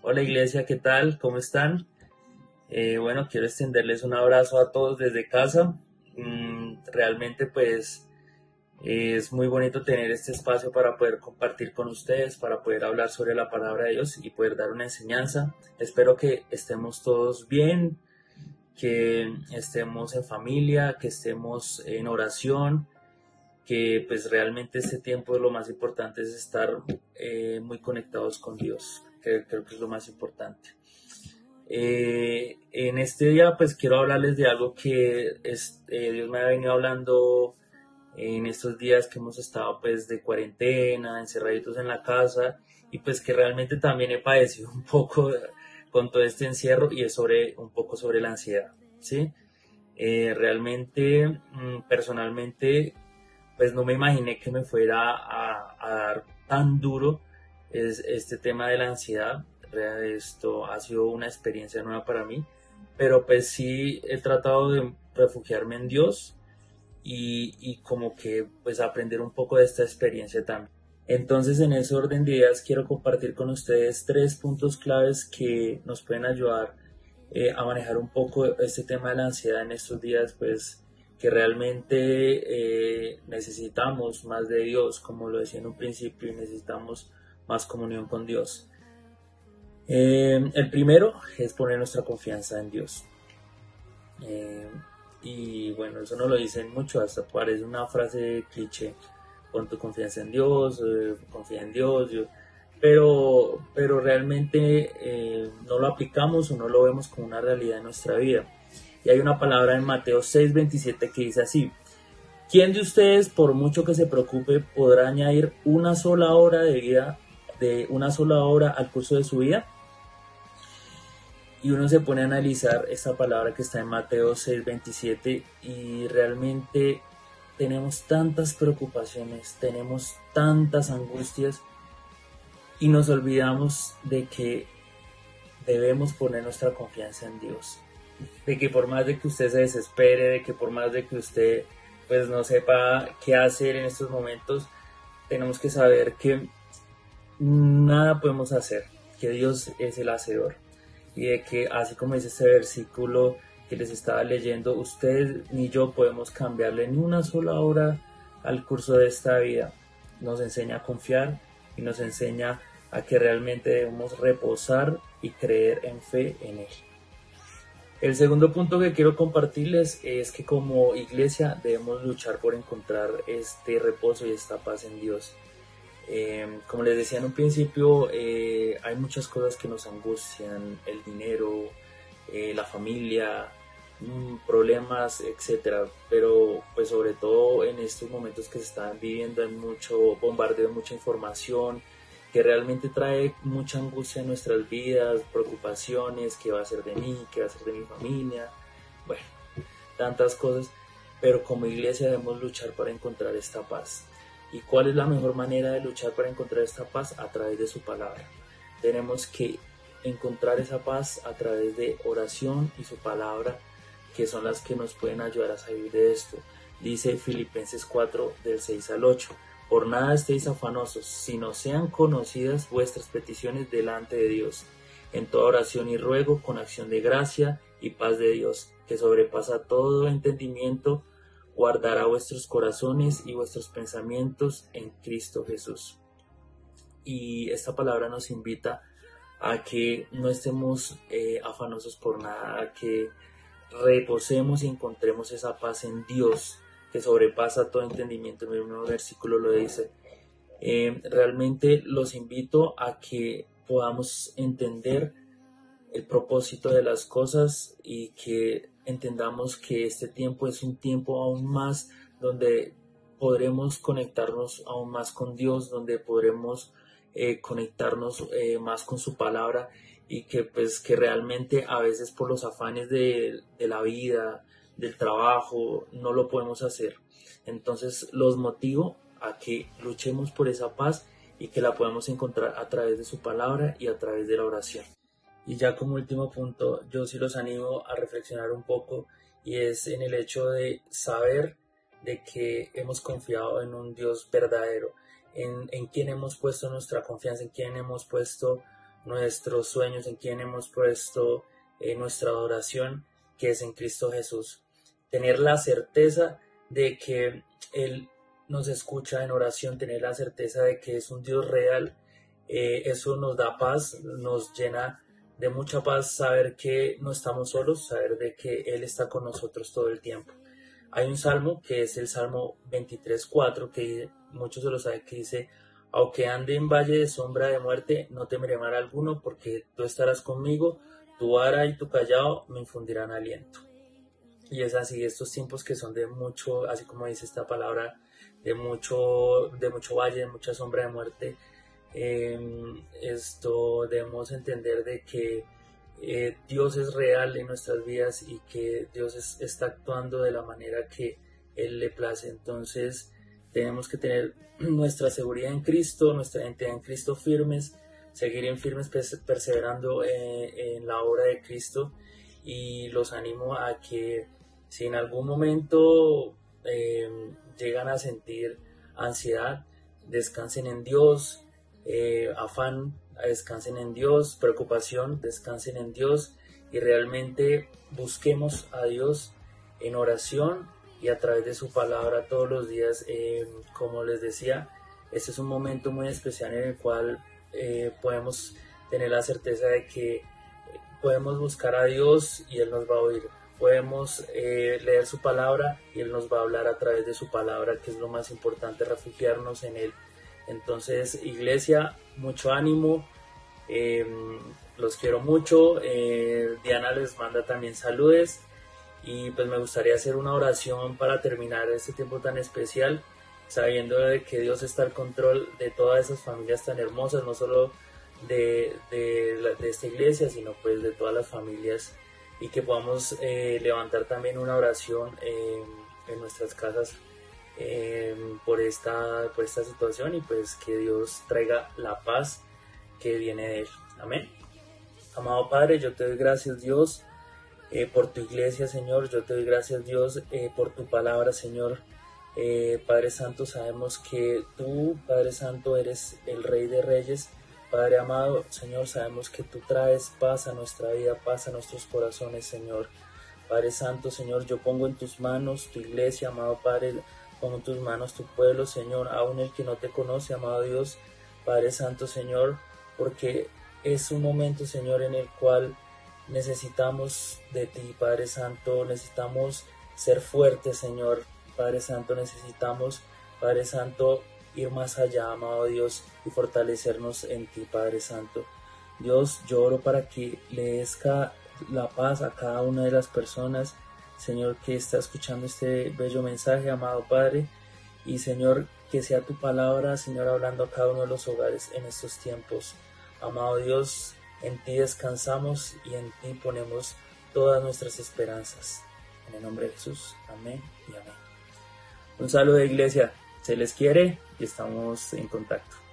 Hola iglesia, ¿qué tal? ¿Cómo están? Eh, bueno, quiero extenderles un abrazo a todos desde casa. Mm, realmente pues es muy bonito tener este espacio para poder compartir con ustedes, para poder hablar sobre la palabra de Dios y poder dar una enseñanza. Espero que estemos todos bien, que estemos en familia, que estemos en oración, que pues realmente este tiempo lo más importante es estar eh, muy conectados con Dios, que creo que es lo más importante. Eh, en este día pues quiero hablarles de algo que es, eh, Dios me ha venido hablando en estos días que hemos estado pues de cuarentena, encerraditos en la casa y pues que realmente también he padecido un poco con todo este encierro y es sobre un poco sobre la ansiedad, ¿sí? realmente, mm, personalmente, pues no me imaginé que me fuera a, dar tan duro es, este tema de la ansiedad. Esto ha sido una experiencia nueva para mí, pero pues sí he tratado de refugiarme en Dios y, y como que pues aprender un poco de esta experiencia también. Entonces en ese orden de ideas quiero compartir con ustedes tres puntos claves que nos pueden ayudar eh, a manejar un poco este tema de la ansiedad en estos días pues que realmente eh, necesitamos más de Dios, como lo decía en un principio, y necesitamos más comunión con Dios. Eh, el primero es poner nuestra confianza en Dios. Eh, y bueno, eso no lo dicen mucho, hasta parece una frase cliché. Pon tu confianza en Dios, confía en Dios, pero, pero realmente no lo aplicamos o no lo vemos como una realidad en nuestra vida. Y hay una palabra en Mateo 6:27 que dice así, ¿quién de ustedes, por mucho que se preocupe, podrá añadir una sola hora de vida, de una sola hora al curso de su vida? Y uno se pone a analizar esta palabra que está en Mateo 6:27 y realmente tenemos tantas preocupaciones, tenemos tantas angustias y nos olvidamos de que debemos poner nuestra confianza en Dios de que por más de que usted se desespere, de que por más de que usted pues no sepa qué hacer en estos momentos, tenemos que saber que nada podemos hacer, que Dios es el hacedor y de que así como dice este versículo que les estaba leyendo, usted ni yo podemos cambiarle ni una sola hora al curso de esta vida. Nos enseña a confiar y nos enseña a que realmente debemos reposar y creer en fe en Él. El segundo punto que quiero compartirles es que como iglesia debemos luchar por encontrar este reposo y esta paz en Dios. Em, como les decía en un principio, eh, hay muchas cosas que nos angustian, el dinero, eh, la familia, mm, problemas, etcétera. Pero pues sobre todo en estos momentos que se están viviendo hay mucho bombardeo, mucha información, que realmente trae mucha angustia en nuestras vidas, preocupaciones, qué va a ser de mí, qué va a ser de mi familia, bueno, tantas cosas, pero como iglesia debemos luchar para encontrar esta paz. ¿Y cuál es la mejor manera de luchar para encontrar esta paz? A través de su palabra. Tenemos que encontrar esa paz a través de oración y su palabra, que son las que nos pueden ayudar a salir de esto. Dice Filipenses 4 del 6 al 8 por nada estéis afanosos, sino sean conocidas vuestras peticiones delante de Dios, en toda oración y ruego con acción de gracia y paz de Dios, que sobrepasa todo entendimiento, guardará vuestros corazones y vuestros pensamientos en Cristo Jesús. Y esta palabra nos invita a que no estemos eh, afanosos por nada, a que reposemos y encontremos esa paz en Dios, que sobrepasa todo entendimiento. El mismo versículo lo dice. Eh, realmente los invito a que podamos entender el propósito de las cosas y que entendamos que este tiempo es un tiempo aún más donde podremos conectarnos aún más con Dios, donde podremos eh, conectarnos eh, más con su palabra y que pues que realmente a veces por los afanes de, de la vida, del trabajo, no lo podemos hacer. Entonces los motivo a que luchemos por esa paz y que la podamos encontrar a través de su palabra y a través de la oración. Y ya como último punto, yo sí los animo a reflexionar un poco y es en el hecho de saber de que hemos confiado en un Dios verdadero, en, en quien hemos puesto nuestra confianza, en quien hemos puesto nuestros sueños, en quien hemos puesto eh, nuestra adoración, que es en Cristo Jesús. Tener la certeza de que Él nos escucha en oración, tener la certeza de que es un Dios real, eh, eso nos da paz, nos llena de mucha paz saber que no estamos solos, saber de que Él está con nosotros todo el tiempo. Hay un salmo que es el Salmo 23.4, que muchos se lo saben, que dice, aunque ande en valle de sombra de muerte, no temeré mal alguno, porque tú estarás conmigo, tu ara y tu callado me infundirán aliento. Y es así, estos tiempos que son de mucho, así como dice esta palabra, de mucho, de mucho valle, de mucha sombra de muerte, em, esto debemos entender de que eh, Dios es real en nuestras vidas y que Dios está actuando de la manera que Él le place. Entonces tenemos que tener nuestra seguridad en Cristo, nuestra identidad en Cristo firmes, seguir en firmes perseverando eh, en, la obra de Cristo y los animo a que si en algún momento em, llegan a sentir ansiedad, descansen en Dios, eh, afán, descansen en Dios, preocupación, descansen en Dios y realmente busquemos a Dios en oración y a través de su palabra todos los días. Eh, como les decía, este es un momento muy especial en el cual eh, podemos tener la certeza de que podemos buscar a Dios y Él nos va a oír. Podemos eh, leer su palabra y Él nos va a hablar a través de su palabra, que es lo más importante, refugiarnos en Él. Entonces, iglesia, mucho ánimo. los quiero mucho. Diana les manda también saludes. Y pues me gustaría hacer una oración para terminar este tiempo tan especial, sabiendo que Dios está al control de todas esas familias tan hermosas, no solo de, de, esta iglesia, sino pues de todas las familias y que podamos eh, levantar también una oración en nuestras casas eh, por, esta, por esta situación y pues que Dios traiga la paz que viene de Él. Amén. Amado Padre, yo te doy gracias Dios eh, por tu iglesia, Señor. Yo te doy gracias, Dios, eh, por tu palabra, Señor. Eh, Padre Santo, sabemos que tú, Padre Santo, eres el Rey de Reyes. Padre amado, Señor, sabemos que tú traes paz a nuestra vida, paz a nuestros corazones, Señor. Padre Santo, Señor, yo pongo en tus manos tu iglesia, amado Padre, pongo en tus manos tu pueblo, Señor, aún el que no te conoce, amado Dios, Padre Santo, Señor, porque es un momento, Señor, en el cual Necesitamos de ti, Padre Santo, necesitamos ser fuertes, Señor. Padre Santo, necesitamos, Padre Santo, ir más allá, amado Dios, y fortalecernos en ti, Padre Santo. Dios, lloro para que le desca la paz a cada una de las personas, Señor, que está escuchando este bello mensaje, amado Padre, y Señor, que sea tu palabra, Señor, hablando a cada uno de los hogares en estos tiempos. Amado Dios, en ti descansamos y en ti ponemos todas nuestras esperanzas. En el nombre de Jesús. Amén y amén. Un saludo de iglesia. Se les quiere y estamos en contacto.